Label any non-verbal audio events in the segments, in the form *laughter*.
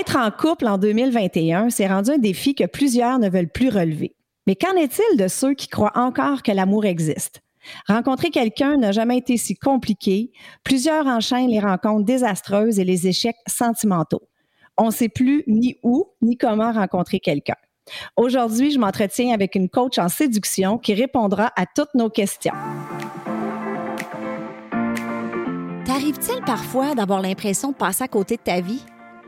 Être en couple en 2021, c'est rendu un défi que plusieurs ne veulent plus relever. Mais qu'en est-il de ceux qui croient encore que l'amour existe? Rencontrer quelqu'un n'a jamais été si compliqué. Plusieurs enchaînent les rencontres désastreuses et les échecs sentimentaux. On ne sait plus ni où ni comment rencontrer quelqu'un. Aujourd'hui, je m'entretiens avec une coach en séduction qui répondra à toutes nos questions. T'arrive-t-il parfois d'avoir l'impression de passer à côté de ta vie?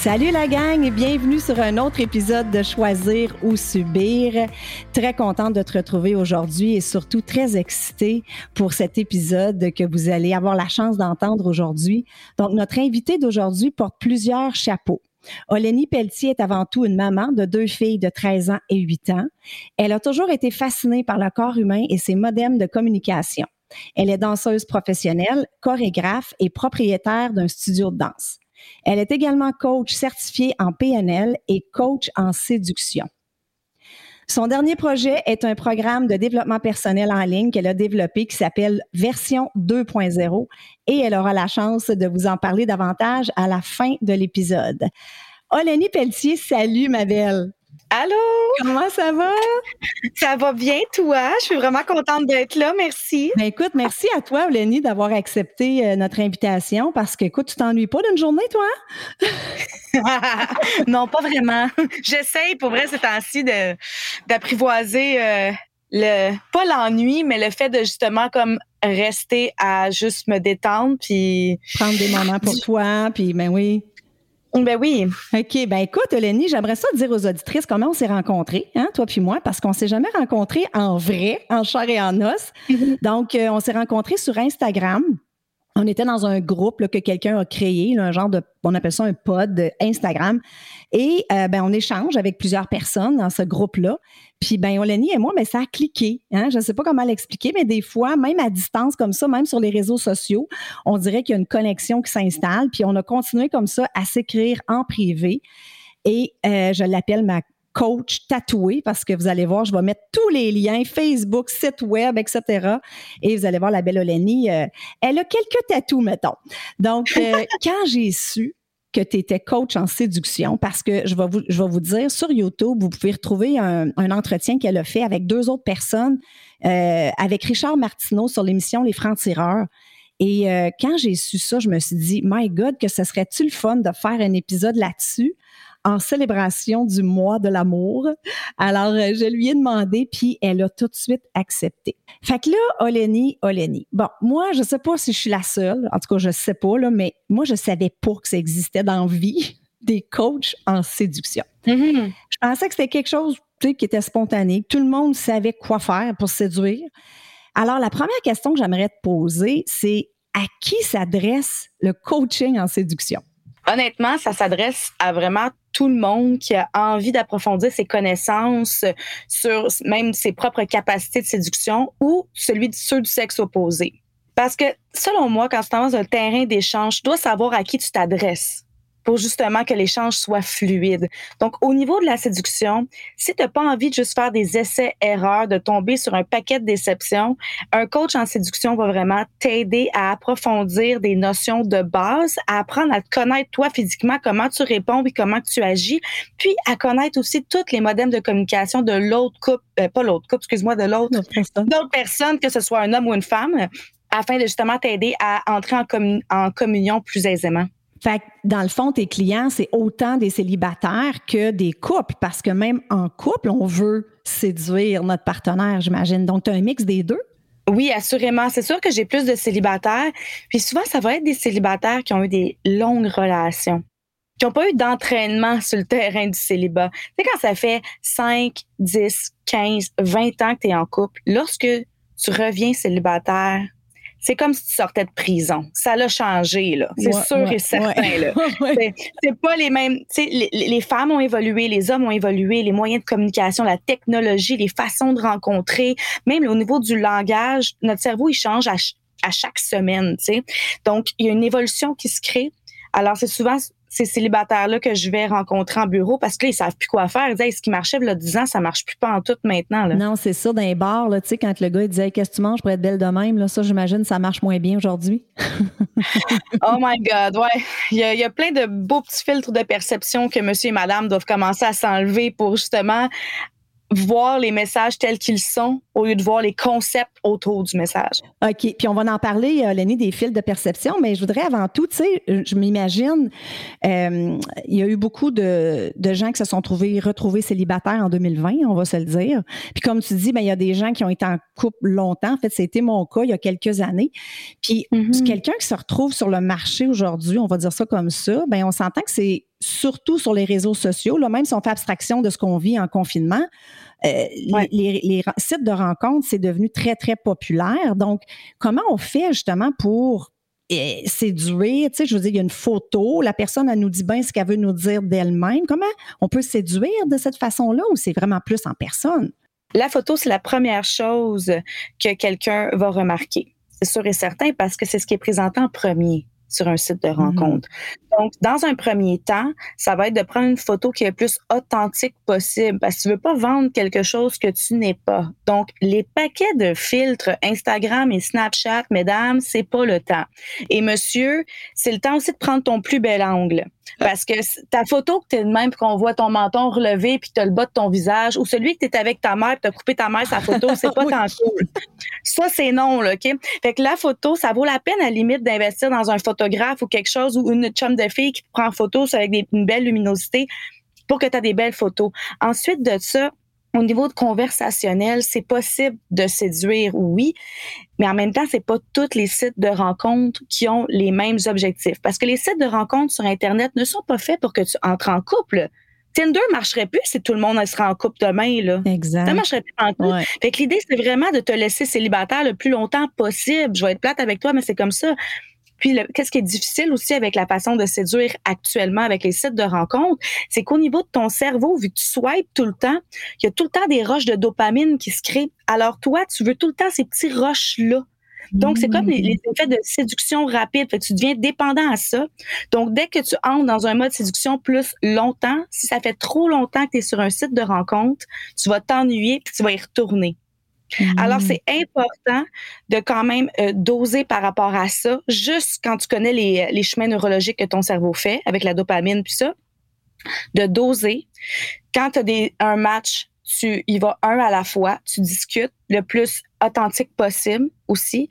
Salut la gang et bienvenue sur un autre épisode de Choisir ou Subir. Très contente de te retrouver aujourd'hui et surtout très excitée pour cet épisode que vous allez avoir la chance d'entendre aujourd'hui. Donc, notre invité d'aujourd'hui porte plusieurs chapeaux. Oleni Pelletier est avant tout une maman de deux filles de 13 ans et 8 ans. Elle a toujours été fascinée par le corps humain et ses modems de communication. Elle est danseuse professionnelle, chorégraphe et propriétaire d'un studio de danse. Elle est également coach certifié en PNL et coach en séduction. Son dernier projet est un programme de développement personnel en ligne qu'elle a développé qui s'appelle Version 2.0 et elle aura la chance de vous en parler davantage à la fin de l'épisode. Oleni Pelletier, salut ma belle. Allô? Comment ça va? Ça va bien, toi? Je suis vraiment contente d'être là. Merci. Ben écoute, merci à toi, Olénie, d'avoir accepté euh, notre invitation parce que, écoute, tu t'ennuies pas d'une journée, toi? *laughs* non, pas vraiment. J'essaye, pour vrai, ces temps-ci, d'apprivoiser euh, le, pas l'ennui, mais le fait de justement comme rester à juste me détendre puis prendre des moments pour toi puis ben oui ben oui. OK. Ben écoute, Lenny, j'aimerais ça dire aux auditrices comment on s'est rencontrés, hein, toi puis moi, parce qu'on s'est jamais rencontrés en vrai, en chair et en os. Mm-hmm. Donc, euh, on s'est rencontrés sur Instagram. On était dans un groupe que quelqu'un a créé, un genre de, on appelle ça un pod Instagram. Et euh, ben, on échange avec plusieurs personnes dans ce groupe-là. Puis ben Oleni et moi, mais ben, ça a cliqué. Hein? Je ne sais pas comment l'expliquer, mais des fois, même à distance comme ça, même sur les réseaux sociaux, on dirait qu'il y a une connexion qui s'installe. Puis on a continué comme ça à s'écrire en privé. Et euh, je l'appelle ma coach tatoué parce que vous allez voir, je vais mettre tous les liens, Facebook, site web, etc. Et vous allez voir la belle Oleni, euh, elle a quelques tatous, mettons. Donc, euh, *laughs* quand j'ai su que tu étais coach en séduction, parce que je vais, vous, je vais vous dire, sur YouTube, vous pouvez retrouver un, entretien qu'elle a fait avec deux autres personnes, euh, avec Richard Martineau sur l'émission Les Francs-Tireurs. Et quand j'ai su ça, je me suis dit, My God, que ce serait-tu le fun de faire un épisode là-dessus? En célébration du mois de l'amour. Alors, euh, je lui ai demandé, puis elle a tout de suite accepté. Fait que là, Oleni, Oleni. Bon, moi, je sais pas si je suis la seule, en tout cas, je sais pas, là, mais moi, je savais pas que ça existait dans la vie *laughs* des coachs en séduction. Mm-hmm. Je pensais que c'était quelque chose qui était spontané, tout le monde savait quoi faire pour séduire. Alors, la première question que j'aimerais te poser, c'est à qui s'adresse le coaching en séduction? Honnêtement, ça s'adresse à vraiment tout le monde qui a envie d'approfondir ses connaissances sur même ses propres capacités de séduction ou celui de ceux du sexe opposé. Parce que, selon moi, quand tu es dans un terrain d'échange, tu dois savoir à qui tu t'adresses pour justement que l'échange soit fluide. Donc, au niveau de la séduction, si tu n'as pas envie de juste faire des essais-erreurs, de tomber sur un paquet de déceptions, un coach en séduction va vraiment t'aider à approfondir des notions de base, à apprendre à te connaître toi physiquement, comment tu réponds et comment tu agis, puis à connaître aussi toutes les modems de communication de l'autre couple, euh, pas l'autre couple, excuse-moi, de l'autre, d'autres personnes, que ce soit un homme ou une femme, afin de justement t'aider à entrer en, en communion plus aisément. Fait que dans le fond, tes clients, c'est autant des célibataires que des couples, parce que même en couple, on veut séduire notre partenaire, j'imagine. Donc, tu as un mix des deux? Oui, assurément. C'est sûr que j'ai plus de célibataires. Puis souvent, ça va être des célibataires qui ont eu des longues relations, qui n'ont pas eu d'entraînement sur le terrain du célibat. Tu sais, quand ça fait 5, 10, 15, 20 ans que tu es en couple, lorsque tu reviens célibataire, c'est comme si tu sortais de prison. Ça l'a changé, là. C'est sûr et certain, là. *laughs* c'est pas les mêmes. Les, les femmes ont évolué, les hommes ont évolué, les moyens de communication, la technologie, les façons de rencontrer, même au niveau du langage, notre cerveau, il change à, à chaque semaine, tu sais. Donc, il y a une évolution qui se crée. Alors, c'est souvent ces célibataires-là que je vais rencontrer en bureau parce que là, ils savent plus quoi faire. Ils disent, ce qui marchait a 10 ans, ça marche plus pas en tout maintenant. Là. Non, c'est ça, dans les bars, là, tu sais, quand le gars il disait Qu'est-ce que tu manges pour être belle de même, là, ça, j'imagine, ça marche moins bien aujourd'hui. *laughs* oh my God, ouais. Il y, a, il y, a, plein de beaux petits filtres de perception que monsieur et madame doivent commencer à s'enlever pour justement voir les messages tels qu'ils sont au lieu de voir les concepts autour du message. OK. Puis on va en parler, euh, Lenny, des fils de perception, mais je voudrais avant tout, tu sais, je m'imagine, euh, il y a eu beaucoup de, de, gens qui se sont trouvés, retrouvés célibataires en 2020, on va se le dire. Puis comme tu dis, ben, il y a des gens qui ont été en couple longtemps. En fait, c'était mon cas il y a quelques années. Puis mm-hmm. quelqu'un qui se retrouve sur le marché aujourd'hui, on va dire ça comme ça, ben on s'entend que c'est surtout sur les réseaux sociaux, là, même si on fait abstraction de ce qu'on vit en confinement, euh, les, sites de rencontres, c'est devenu très, très populaire. Donc, comment on fait justement pour euh, séduire, tu sais, je veux dire, il y a une photo, la personne, elle nous dit bien ce qu'elle veut nous dire d'elle-même. Comment on peut séduire de cette façon-là ou c'est vraiment plus en personne? La photo, c'est la première chose que quelqu'un va remarquer. C'est sûr et certain parce que c'est ce qui est présenté en premier sur un site de mm-hmm. rencontre. Donc, dans un premier temps, ça va être de prendre une photo qui est le plus authentique possible parce que tu veux pas vendre quelque chose que tu n'es pas. Donc, les paquets de filtres Instagram et Snapchat, mesdames, c'est pas le temps. Et monsieur, c'est le temps aussi de prendre ton plus bel angle. Parce que ta photo que tu es de même, qu'on voit ton menton relevé, puis tu as le bas de ton visage, ou celui que tu es avec ta mère, tu as coupé ta mère sa photo, *laughs* c'est pas tant cool. Ça, c'est non, là, OK? Fait que la photo, ça vaut la peine à la limite d'investir dans un photographe ou quelque chose, ou une chum de fille qui prend en photo avec des, une belle luminosité pour que tu aies des belles photos. Ensuite de ça, au niveau de conversationnel, c'est possible de séduire, oui, mais en même temps, c'est pas tous les sites de rencontres qui ont les mêmes objectifs. Parce que les sites de rencontres sur Internet ne sont pas faits pour que tu entres en couple. Tinder marcherait plus si tout le monde serait en couple demain. Là. Exact. Ça marcherait plus en couple. Fait que l'idée, c'est vraiment de te laisser célibataire le plus longtemps possible. Je vais être plate avec toi, mais c'est comme ça. Puis, qu'est-ce qui est difficile aussi avec la façon de séduire actuellement avec les sites de rencontres, c'est qu'au niveau de ton cerveau, vu que tu swipes tout le temps, il y a tout le temps des roches de dopamine qui se créent. Alors, toi, tu veux tout le temps ces petits roches-là. Donc, c'est comme les, mmh. effets de séduction rapide. Fait que tu deviens dépendant à ça. Donc, dès que tu entres dans un mode séduction plus longtemps, si ça fait trop longtemps que tu es sur un site de rencontre, tu vas t'ennuyer puis tu vas y retourner. Alors, mm. c'est important de quand même euh, doser par rapport à ça, juste quand tu connais les, les, chemins neurologiques que ton cerveau fait avec la dopamine puis ça, de doser. Quand tu as un match, tu y vas un à la fois, tu discutes le plus authentique possible aussi.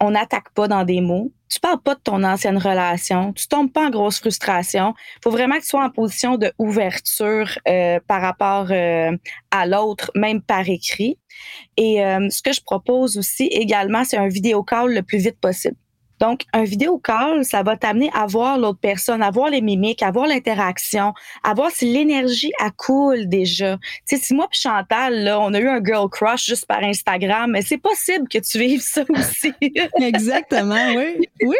On n'attaque pas dans des mots tu parles pas de ton ancienne relation, tu tombes pas en grosse frustration. Faut vraiment que tu sois en position de ouverture euh, par rapport euh, à l'autre, même par écrit. Et euh, ce que je propose aussi également, c'est un vidéo call le plus vite possible. Donc, un vidéo call, ça va t'amener à voir l'autre personne, à voir les mimiques, à voir l'interaction, à voir si l'énergie coule déjà. Tu sais, si moi puis Chantal, là, on a eu un girl crush juste par Instagram, mais c'est possible que tu vives ça aussi. *laughs* Exactement, oui. Oui.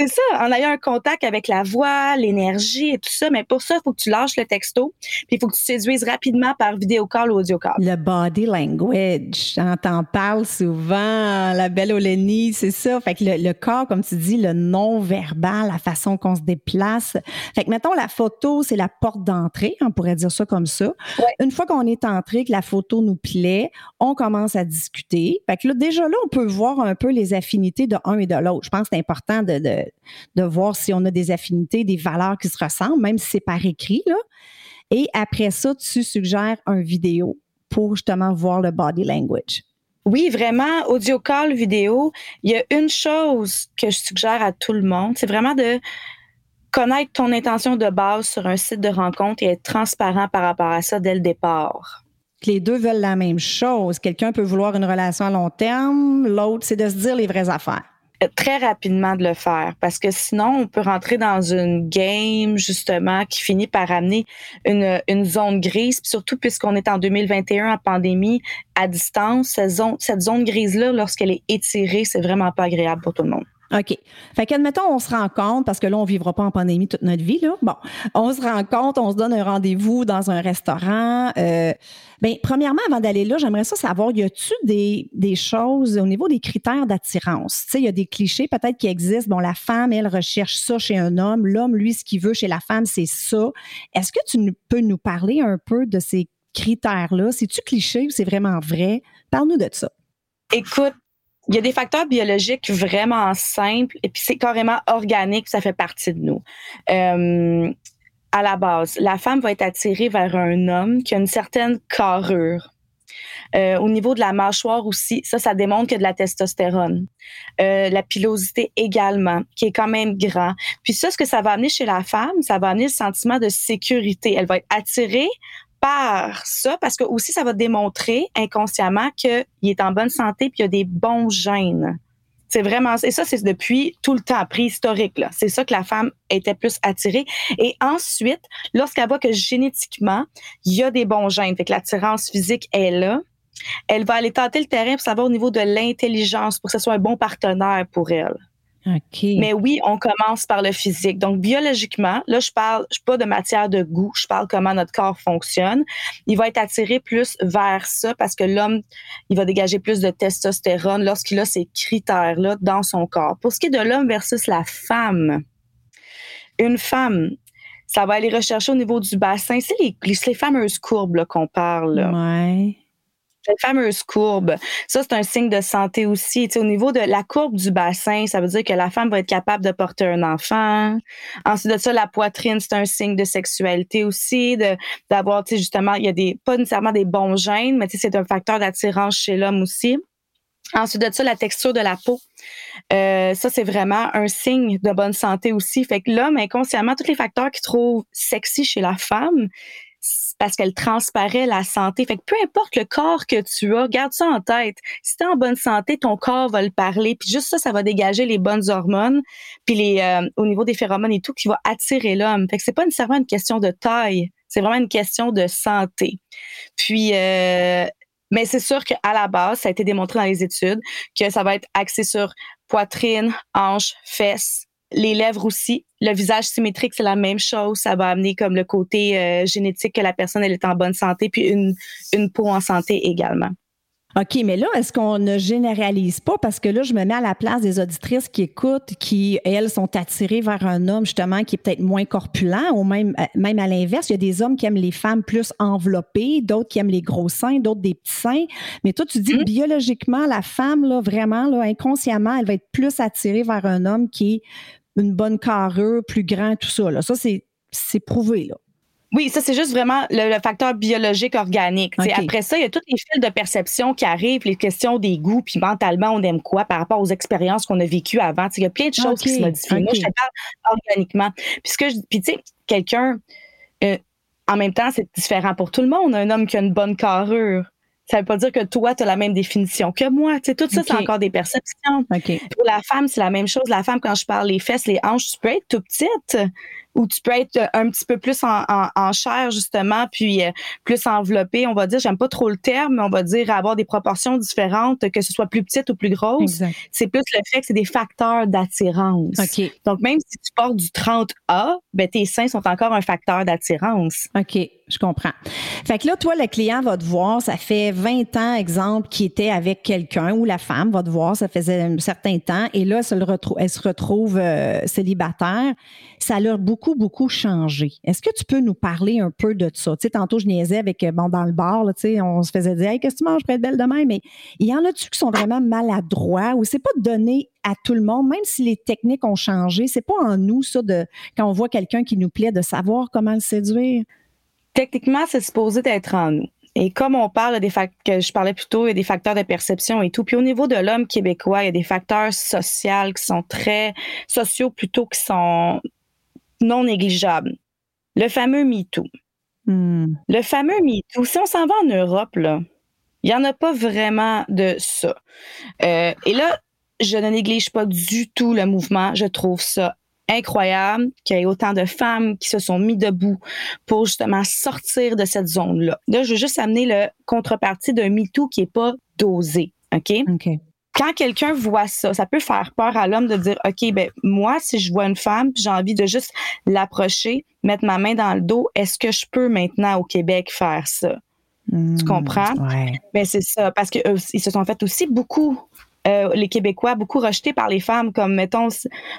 C'est ça, en ayant un contact avec la voix, l'énergie et tout ça. Mais pour ça, il faut que tu lâches le texto, puis il faut que tu séduises rapidement par vidéo call ou audio call. Le body language, on t'en parle souvent, la belle Olénie, c'est ça. Fait que le, corps, comme tu dis, le non-verbal, la façon qu'on se déplace. Fait que, mettons, la photo, c'est la porte d'entrée, on pourrait dire ça comme ça. Une fois qu'on est entré, que la photo nous plaît, on commence à discuter. Fait que là, déjà là, on peut voir un peu les affinités de un et de l'autre. Je pense que c'est important de de voir si on a des affinités, des valeurs qui se ressemblent, même si c'est par écrit. Là. Et après ça, tu suggères un vidéo pour justement voir le body language. Oui, vraiment, audio call, vidéo. Il y a une chose que je suggère à tout le monde, c'est vraiment de connaître ton intention de base sur un site de rencontre et être transparent par rapport à ça dès le départ. Les deux veulent la même chose. Quelqu'un peut vouloir une relation à long terme, l'autre, c'est de se dire les vraies affaires très rapidement de le faire parce que sinon on peut rentrer dans une game justement qui finit par amener une, une zone grise. Surtout puisqu'on est en 2021 en pandémie à distance cette zone, cette zone grise là lorsqu'elle est étirée c'est vraiment pas agréable pour tout le monde OK. Fait qu'admettons, on se rend compte, parce que là, on vivra pas en pandémie toute notre vie, là. Bon, on se rend compte, on se donne un rendez-vous dans un restaurant. Euh, ben, premièrement, avant d'aller là, j'aimerais ça savoir, y a-tu des, des choses au niveau des critères d'attirance? Tu sais, il y a des clichés peut-être qui existent. Bon, la femme, elle recherche ça chez un homme. L'homme, lui, ce qu'il veut chez la femme, c'est ça. Est-ce que tu peux nous parler un peu de ces critères-là? C'est-tu cliché ou c'est vraiment vrai? Parle-nous de ça. Écoute, il y a des facteurs biologiques vraiment simples et puis c'est carrément organique, ça fait partie de nous. Euh, à la base, la femme va être attirée vers un homme qui a une certaine carrure. Euh, au niveau de la mâchoire aussi, ça, ça démontre que de la testostérone. Euh, la pilosité également, qui est quand même grand. Puis ça, ce que ça va amener chez la femme, ça va amener le sentiment de sécurité. Elle va être attirée par ça parce que aussi ça va démontrer inconsciemment qu'il est en bonne santé puis il a des bons gènes. C'est vraiment et ça c'est depuis tout le temps préhistorique là. C'est ça que la femme était plus attirée et ensuite lorsqu'elle voit que génétiquement il y a des bons gènes, fait que l'attirance physique est là, elle va aller tenter le terrain pour savoir au niveau de l'intelligence pour que ce soit un bon partenaire pour elle. Mais oui, on commence par le physique. Donc, biologiquement, là, je parle, je pas de matière de goût, je parle comment notre corps fonctionne. Il va être attiré plus vers ça parce que l'homme, il va dégager plus de testostérone lorsqu'il a ces critères-là dans son corps. Pour ce qui est de l'homme versus la femme, une femme, ça va aller rechercher au niveau du bassin. C'est les, les, fameuses courbes qu'on parle. Ouais cette fameuse courbe, ça, c'est un signe de santé aussi. au niveau de la courbe du bassin, ça veut dire que la femme va être capable de porter un enfant. Ensuite de ça, la poitrine, c'est un signe de sexualité aussi, d'avoir, tu sais, justement, il y a des, pas nécessairement des bons gènes, mais c'est un facteur d'attirance chez l'homme aussi. Ensuite de ça, la texture de la peau. Euh, ça, c'est vraiment un signe de bonne santé aussi. Fait que l'homme, inconsciemment, tous les facteurs qu'il trouve sexy chez la femme, parce qu'elle transparaît la santé. Fait que peu importe le corps que tu as, garde ça en tête. Si tu es en bonne santé, ton corps va le parler. Puis juste ça, ça va dégager les bonnes hormones, puis les euh, au niveau des phéromones et tout, qui va attirer l'homme. Fait que c'est pas nécessairement une question de taille, c'est vraiment une question de santé. Puis euh, mais c'est sûr qu'à la base, ça a été démontré dans les études que ça va être axé sur poitrine, hanche, fesses, les lèvres aussi. Le visage symétrique, c'est la même chose. Ça va amener comme le côté euh, génétique que la personne elle est en bonne santé, puis une, une peau en santé également. OK, mais là, est-ce qu'on ne généralise pas? Parce que là, je me mets à la place des auditrices qui écoutent, qui, elles, sont attirées vers un homme, justement, qui est peut-être moins corpulent, ou même, euh, même à l'inverse. Il y a des hommes qui aiment les femmes plus enveloppées, d'autres qui aiment les gros seins, d'autres des petits seins. Mais toi, tu dis que mmh. biologiquement, la femme, là, vraiment, là, inconsciemment, elle va être plus attirée vers un homme qui est une bonne carrure, plus grand, tout ça. Là. Ça, c'est prouvé. Là. Oui, ça, c'est juste vraiment le, facteur biologique organique. Après ça, il y a toutes les fils de perception qui arrivent, les questions des goûts, puis mentalement, on aime quoi par rapport aux expériences qu'on a vécues avant. il y a plein de choses qui se modifient. Moi, je te parle organiquement. Puis, puis tu sais, quelqu'un, euh, en même temps, c'est différent pour tout le monde. Un homme qui a une bonne carrure, ça veut pas dire que toi, tu as la même définition que moi. Tout ça, c'est encore des perceptions. Pour la femme, c'est la même chose. La femme, quand je parle les fesses, les hanches, tu peux être tout petite ou tu peux être un petit peu plus en, en, chair, justement, puis euh, plus enveloppé. On va dire, j'aime pas trop le terme, mais on va dire avoir des proportions différentes, que ce soit plus petite ou plus grosse. C'est plus le fait que c'est des facteurs d'attirance. Donc, même si tu portes du 30A, ben, tes seins sont encore un facteur d'attirance. OK je comprends. Fait que là, toi, le client va te voir, ça fait 20 ans, exemple, qui était avec quelqu'un, ou la femme va te voir, ça faisait un certain temps, et là, elle, se retrouve euh, célibataire. Ça a beaucoup, beaucoup changé. Est-ce que tu peux nous parler un peu de ça? Tu sais, tantôt, je niaisais avec, euh, bon, dans le bar, tu sais, on se faisait dire, hey, qu'est-ce que tu manges pour être belle demain? Mais il y en a-tu qui sont vraiment maladroits, ou c'est pas donné à tout le monde, même si les techniques ont changé, c'est pas en nous, ça, de, quand on voit quelqu'un qui nous plaît, de savoir comment le séduire? Techniquement, c'est supposé être en nous. Et comme on parle des facteurs que je parlais plus tôt, il y a des facteurs de perception et tout. Puis au niveau de l'homme québécois, il y a des facteurs sociaux qui sont très sociaux plutôt qui sont non négligeable. Le fameux MeToo. Hmm. Le fameux MeToo, si on s'en va en Europe, là, il n'y en a pas vraiment de ça. Euh, et là, je ne néglige pas du tout le mouvement. Je trouve ça incroyable qu'il y ait autant de femmes qui se sont mis debout pour justement sortir de cette zone-là. Là, je veux juste amener le contrepartie d'un MeToo qui n'est pas dosé. OK? OK. Quand quelqu'un voit ça, ça peut faire peur à l'homme de dire OK, ben moi, si je vois une femme, j'ai envie de juste l'approcher, mettre ma main dans le dos, est-ce que je peux maintenant au Québec faire ça? tu hmm, comprends? Ouais. Ben c'est ça, parce qu'ils euh, se sont fait aussi beaucoup euh, les Québécois, beaucoup rejetés par les femmes, comme, mettons,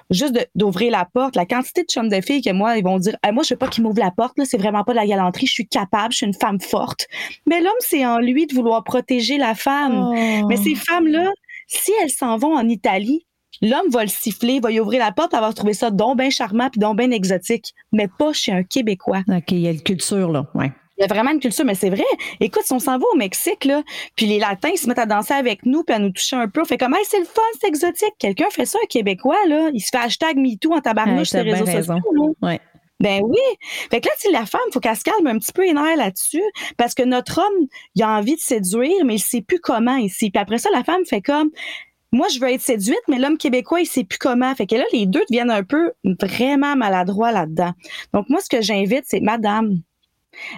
juste d'ouvrir la porte. La quantité de chums de filles que moi, ils vont dire, moi, je veux pas qu'ils m'ouvrent la porte, c'est vraiment pas de la galanterie, je suis capable, je suis une femme forte. Mais l'homme, c'est en lui de vouloir protéger la femme. Oh. Mais ces femmes-là, si elles s'en vont en Italie, l'homme va le siffler, va y ouvrir la porte, elle va trouver ça donc bien charmant puis donc bien exotique, mais pas chez un Québécois. OK, il y a une culture, là, ouais. Il y a vraiment une culture, mais c'est vrai. Écoute, si on s'en va au Mexique, là, puis les Latins se mettent à danser avec nous, puis à nous toucher un peu, on fait comme, hey, c'est le fun, c'est exotique. Quelqu'un fait ça, un Québécois, là, il se fait hashtag MeToo en tabarnouche sur les réseaux sociaux. Ouais. Ben oui. Fait que là, tu la femme, faut qu'elle se calme un petit peu les nerfs là-dessus, parce que notre homme, il a envie de séduire, mais il sait plus comment ici. Puis après ça, la femme fait comme, moi, je veux être séduite, mais l'homme québécois, il sait plus comment. Fait que là, les deux deviennent un peu vraiment maladroits là-dedans. Donc, moi, ce que j'invite, c'est, madame,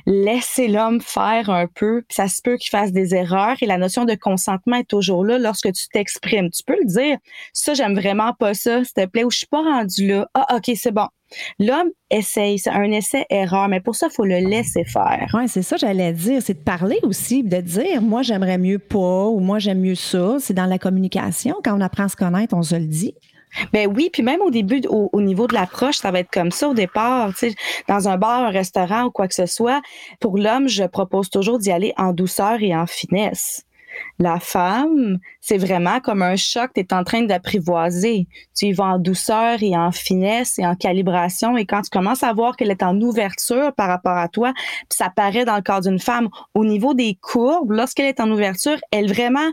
laissez l'homme faire un peu, ça se peut qu'il fasse des erreurs et la notion de consentement est toujours là lorsque tu t'exprimes. Tu peux le dire, ça j'aime vraiment pas ça, s'il te plaît, ou je suis pas rendu là. Ah OK, c'est bon. L'homme essaye, c'est un essai-erreur, mais pour ça, il faut le laisser faire. Oui, c'est ça, j'allais dire. C'est de parler aussi, de dire, moi, j'aimerais mieux pas ou moi, j'aime mieux ça. C'est dans la communication. Quand on apprend à se connaître, on se le dit. Ben oui, puis même au début, au, niveau de l'approche, ça va être comme ça au départ. Tu sais, dans un bar, un restaurant ou quoi que ce soit, pour l'homme, je propose toujours d'y aller en douceur et en finesse. La femme, c'est vraiment comme un choc, tu es en train d'apprivoiser. Tu y vas en douceur et en finesse et en calibration. Et quand tu commences à voir qu'elle est en ouverture par rapport à toi, puis ça paraît dans le corps d'une femme, au niveau des courbes, lorsqu'elle est en ouverture, elle vraiment,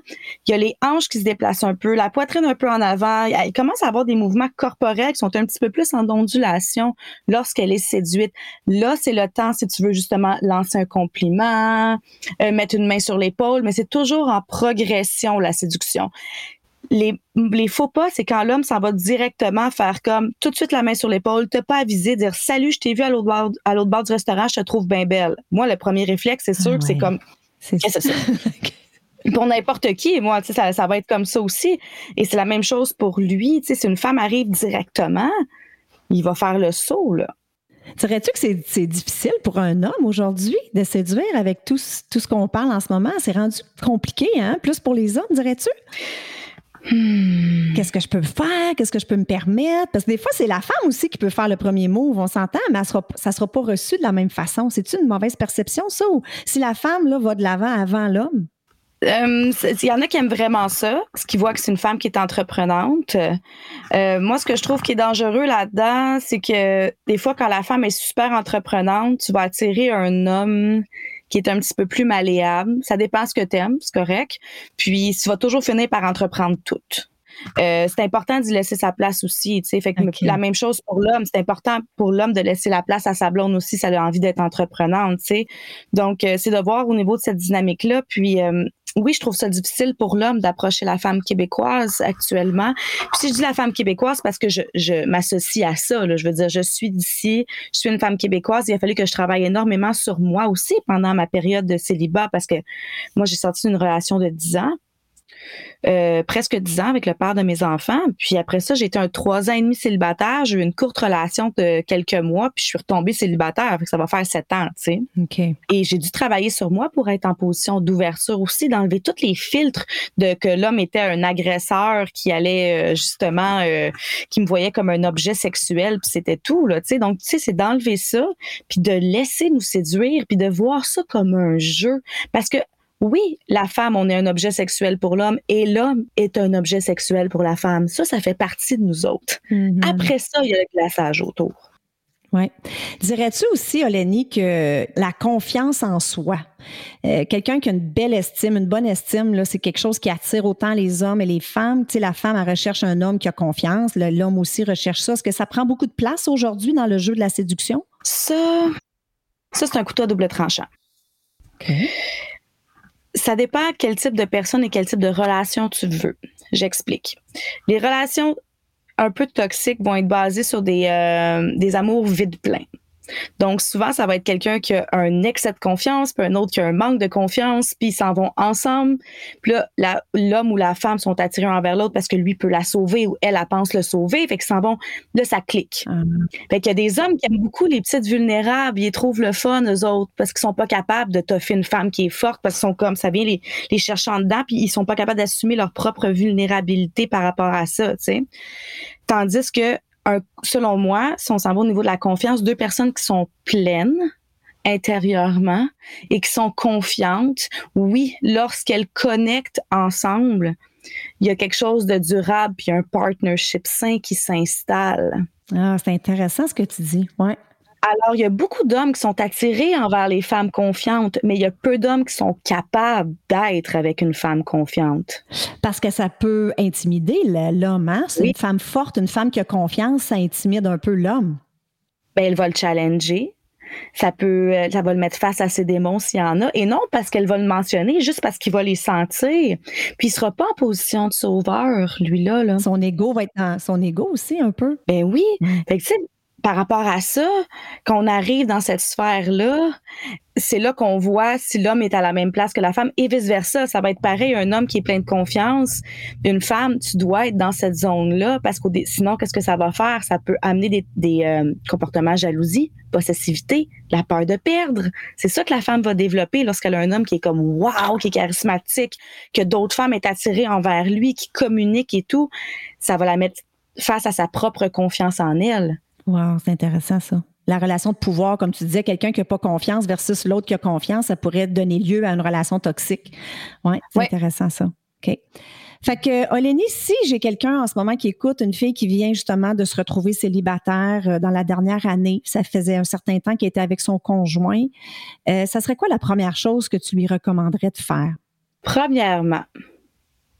il y a les hanches qui se déplacent un peu, la poitrine un peu en avant. Elle commence à avoir des mouvements corporels qui sont un petit peu plus en ondulation lorsqu'elle est séduite. Là, c'est le temps, si tu veux justement lancer un compliment, euh, mettre une main sur l'épaule, mais c'est toujours en progression, la séduction. Les, les faux pas, c'est quand l'homme s'en va directement faire comme tout de suite la main sur l'épaule, te pas aviser, dire salut, je t'ai vu à l'autre bord, à l'autre bord du restaurant, je te trouve bien belle. Moi, le premier réflexe, c'est sûr que c'est comme c'est ça? *laughs* pour n'importe qui, moi, ça, ça va être comme ça aussi. Et c'est la même chose pour lui. Si une femme arrive directement, il va faire le saut, là. Dirais-tu que c'est difficile pour un homme aujourd'hui de séduire avec tout, tout ce qu'on parle en ce moment? C'est rendu compliqué, hein? Plus pour les hommes, dirais-tu? Hmm. Qu'est-ce que je peux faire? Qu'est-ce que je peux me permettre? Parce que des fois, c'est la femme aussi qui peut faire le premier move, on s'entend, mais ça ne sera pas reçu de la même façon. C'est-tu une mauvaise perception, ça? Ou si la femme là, va de l'avant avant l'homme? Euh, il y en a qui aiment vraiment ça, ce qui voit que c'est une femme qui est entreprenante. Euh, moi, ce que je trouve qui est dangereux là-dedans, c'est que des fois, quand la femme est super entreprenante, tu vas attirer un homme qui est un petit peu plus malléable. Ça dépend ce que tu aimes, c'est correct. Puis, tu vas toujours finir par entreprendre tout. Euh, c'est important d'y laisser sa place aussi. Tu sais, fait que la même chose pour l'homme. C'est important pour l'homme de laisser la place à sa blonde aussi. Ça a envie d'être entreprenante. Tu sais. Donc, euh, c'est de voir au niveau de cette dynamique-là. Puis, euh, oui, je trouve ça difficile pour l'homme d'approcher la femme québécoise actuellement. Puis si je dis la femme québécoise, parce que je, je m'associe à ça. Là, je veux dire, je suis d'ici, je suis une femme québécoise. Il a fallu que je travaille énormément sur moi aussi pendant ma période de célibat, parce que moi, j'ai sorti une relation de 10 ans. Euh, presque dix ans avec le père de mes enfants. Puis après ça, j'ai été un trois ans et demi célibataire. J'ai eu une courte relation de quelques mois, puis je suis retombée célibataire. ça va faire sept ans, tu sais. Et j'ai dû travailler sur moi pour être en position d'ouverture aussi, d'enlever tous les filtres de que l'homme était un agresseur qui allait euh, justement, euh, qui me voyait comme un objet sexuel, puis c'était tout, là, tu sais. Donc, tu sais, c'est d'enlever ça, puis de laisser nous séduire, puis de voir ça comme un jeu. Parce que oui, la femme, on est un objet sexuel pour l'homme et l'homme est un objet sexuel pour la femme. Ça, ça fait partie de nous autres. Mm-hmm. Après ça, il y a le glaçage autour. Oui. Dirais-tu aussi, Olénie, que la confiance en soi, euh, quelqu'un qui a une belle estime, une bonne estime, là, c'est quelque chose qui attire autant les hommes et les femmes. Tu sais, la femme, elle recherche un homme qui a confiance. L'homme aussi recherche ça. Est-ce que ça prend beaucoup de place aujourd'hui dans le jeu de la séduction? Ça, ça c'est un couteau à double tranchant. Ça dépend quel type de personne et quel type de relation tu veux. J'explique. Les relations un peu toxiques vont être basés sur des, euh, des amours vides pleins. Donc, souvent, ça va être quelqu'un qui a un excès de confiance, puis un autre qui a un manque de confiance, puis ils s'en vont ensemble. Puis là, l'homme ou la femme sont attirés envers l'autre parce que lui peut la sauver ou elle, elle pense le sauver. Fait qu'ils s'en vont. Là, ça clique. Ah. Fait qu'il y a des hommes qui aiment beaucoup les petites vulnérables. Ils trouvent le fun, eux autres, parce qu'ils sont pas capables de toffer une femme qui est forte, parce qu'ils sont comme, ça vient les, les chercher en dedans, puis ils sont pas capables d'assumer leur propre vulnérabilité par rapport à ça, tu sais. Tandis que selon moi, si on s'en va au niveau de la confiance, deux personnes qui sont pleines intérieurement et qui sont confiantes, oui, lorsqu'elles connectent ensemble, il y a quelque chose de durable puis un partnership sain qui s'installe. Ah, c'est intéressant ce que tu dis. Ouais. Alors, il y a beaucoup d'hommes qui sont attirés envers les femmes confiantes, mais il y a peu d'hommes qui sont capables d'être avec une femme confiante. Parce que ça peut intimider l'homme. Hein? Une femme forte, une femme qui a confiance, ça intimide un peu l'homme. Ben, elle va le challenger. Ça peut, euh, ça va le mettre face à ses démons s'il y en a. Et non parce qu'elle va le mentionner, juste parce qu'il va les sentir. Puis il sera pas en position de sauveur, lui-là. Là. Son ego va être dans son ego aussi, un peu. Ben oui. Fait que, par rapport à ça, quand on arrive dans cette sphère-là, c'est là qu'on voit si l'homme est à la même place que la femme et vice-versa. Ça va être pareil, un homme qui est plein de confiance, une femme, tu dois être dans cette zone-là parce que sinon, qu'est-ce que ça va faire? Ça peut amener des, euh, comportements jalousie, possessivité, la peur de perdre. C'est ça que la femme va développer lorsqu'elle a un homme qui est comme wow, qui est charismatique, que d'autres femmes est attirées envers lui, qui communique et tout. Ça va la mettre face à sa propre confiance en elle. Wow, c'est intéressant ça. La relation de pouvoir, comme tu disais, quelqu'un qui n'a pas confiance versus l'autre qui a confiance, ça pourrait donner lieu à une relation toxique. Ouais, c'est intéressant ça. OK. Fait que, Olénie, si j'ai quelqu'un en ce moment qui écoute, une fille qui vient justement de se retrouver célibataire euh, dans la dernière année, ça faisait un certain temps qu'elle était avec son conjoint, euh, ça serait quoi la première chose que tu lui recommanderais de faire? Premièrement,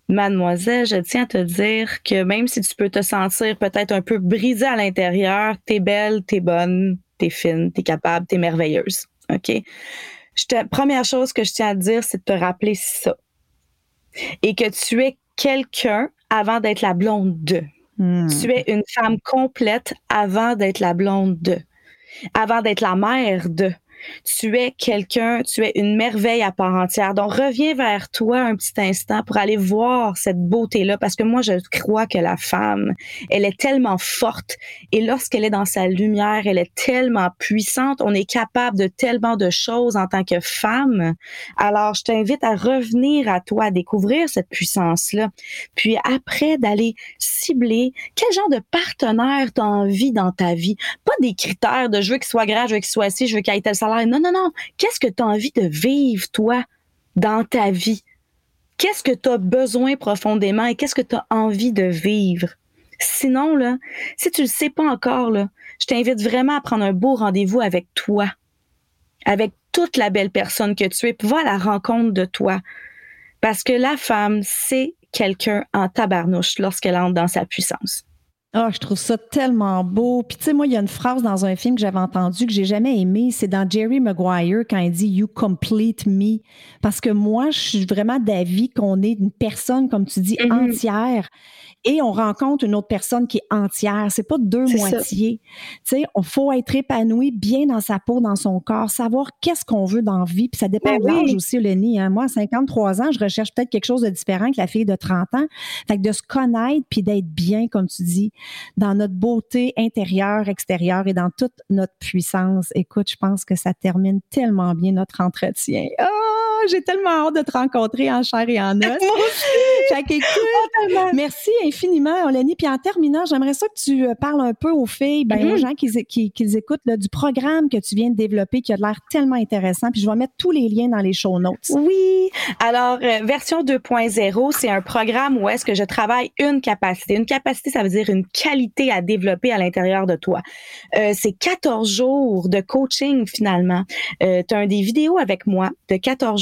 Mademoiselle, je tiens à te dire que même si tu peux te sentir peut-être un peu brisée à l'intérieur, t'es belle, t'es bonne, t'es fine, t'es capable, t'es merveilleuse. OK? Je première chose que je tiens à te dire, c'est de te rappeler ça. Et que tu es quelqu'un avant d'être la blonde de. Hmm. Tu es une femme complète avant d'être la blonde de. Avant d'être la mère de tu es quelqu'un, tu es une merveille à part entière. Donc, reviens vers toi un petit instant pour aller voir cette beauté-là, parce que moi, je crois que la femme, elle est tellement forte et lorsqu'elle est dans sa lumière, elle est tellement puissante. On est capable de tellement de choses en tant que femme. Alors, je t'invite à revenir à toi, à découvrir cette puissance-là. Puis après, d'aller cibler quel genre de partenaire tu as envie dans ta vie. Pas des critères de je veux qu'il soit grand, je veux qu'il soit assis, je veux qu'il ait tel non, non, non. Qu'est-ce que tu as envie de vivre, toi, dans ta vie? Qu'est-ce que tu as besoin profondément et qu'est-ce que tu as envie de vivre? Sinon, là, si tu le sais pas encore, là, je t'invite vraiment à prendre un beau rendez-vous avec toi, avec toute la belle personne que tu es, puis à la rencontre de toi. Parce que la femme, c'est quelqu'un en tabarnouche lorsqu'elle entre dans sa puissance. Ah, je trouve ça tellement beau. Puis tu sais, moi, il y a une phrase dans un film que j'avais entendu que j'ai jamais aimé. C'est dans Jerry Maguire quand il dit You complete me. Parce que moi, je suis vraiment d'avis qu'on est une personne, comme tu dis, mm-hmm. entière et on rencontre une autre personne qui est entière. C'est pas deux moitiés. Tu sais, il faut être épanoui bien dans sa peau, dans son corps, savoir qu'est-ce qu'on veut dans la vie. Puis ça dépend ben de l'âge aussi, Lenny. Hein. Moi, à 53 ans, je recherche peut-être quelque chose de différent que la fille de 30 ans. Fait que de se connaître puis d'être bien, comme tu dis, dans notre beauté intérieure, extérieure et dans toute notre puissance. Écoute, je pense que ça termine tellement bien notre entretien. Oh, j'ai tellement hâte de te rencontrer en chair et en os. *laughs* fait que, écoute, merci infiniment, Oleni. Puis en terminant, j'aimerais ça que tu euh, parles un peu aux filles, ben, aux mm-hmm. gens qui, qui, écoutent là, du programme que tu viens de développer qui a l'air tellement intéressant. Puis je vais mettre tous les liens dans les show notes. Oui. Alors, euh, version 2.0, c'est un programme où est-ce que je travaille une capacité. Une capacité, ça veut dire une qualité à développer à l'intérieur de toi. Euh, c'est 14 jours de coaching finalement. Euh, tu as des vidéos avec moi de 14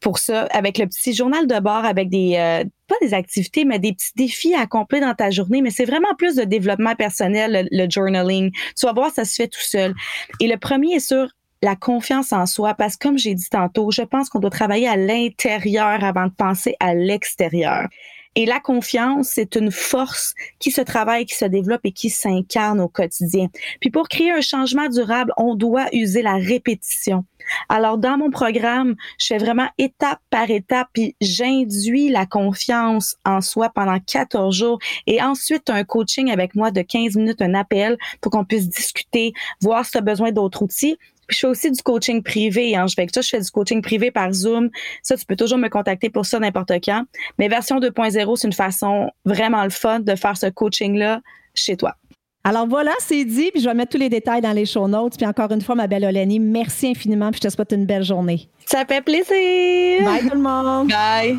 Pour ça, avec le petit journal de bord, avec des euh, pas des activités, mais des petits défis à accomplir dans ta journée. Mais c'est vraiment plus de développement personnel, le, le journaling. Tu vas voir, ça se fait tout seul. Et le premier est sur la confiance en soi, parce que comme j'ai dit tantôt, je pense qu'on doit travailler à l'intérieur avant de penser à l'extérieur. Et la confiance, c'est une force qui se travaille, qui se développe et qui s'incarne au quotidien. Puis pour créer un changement durable, on doit user la répétition. Alors dans mon programme, je fais vraiment étape par étape, puis j'induis la confiance en soi pendant 14 jours et ensuite un coaching avec moi de 15 minutes, un appel pour qu'on puisse discuter, voir si tu as besoin d'autres outils. Puis je fais aussi du coaching privé. Hein. Je fais que ça, je fais du coaching privé par Zoom. Ça, tu peux toujours me contacter pour ça n'importe quand. Mais version 2.0, c'est une façon vraiment le fun de faire ce coaching-là chez toi. Alors voilà, c'est dit, puis je vais mettre tous les détails dans les show notes. Puis encore une fois, ma belle Oleni, merci infiniment, puis je te souhaite une belle journée. Ça fait plaisir! Bye tout le monde! Bye!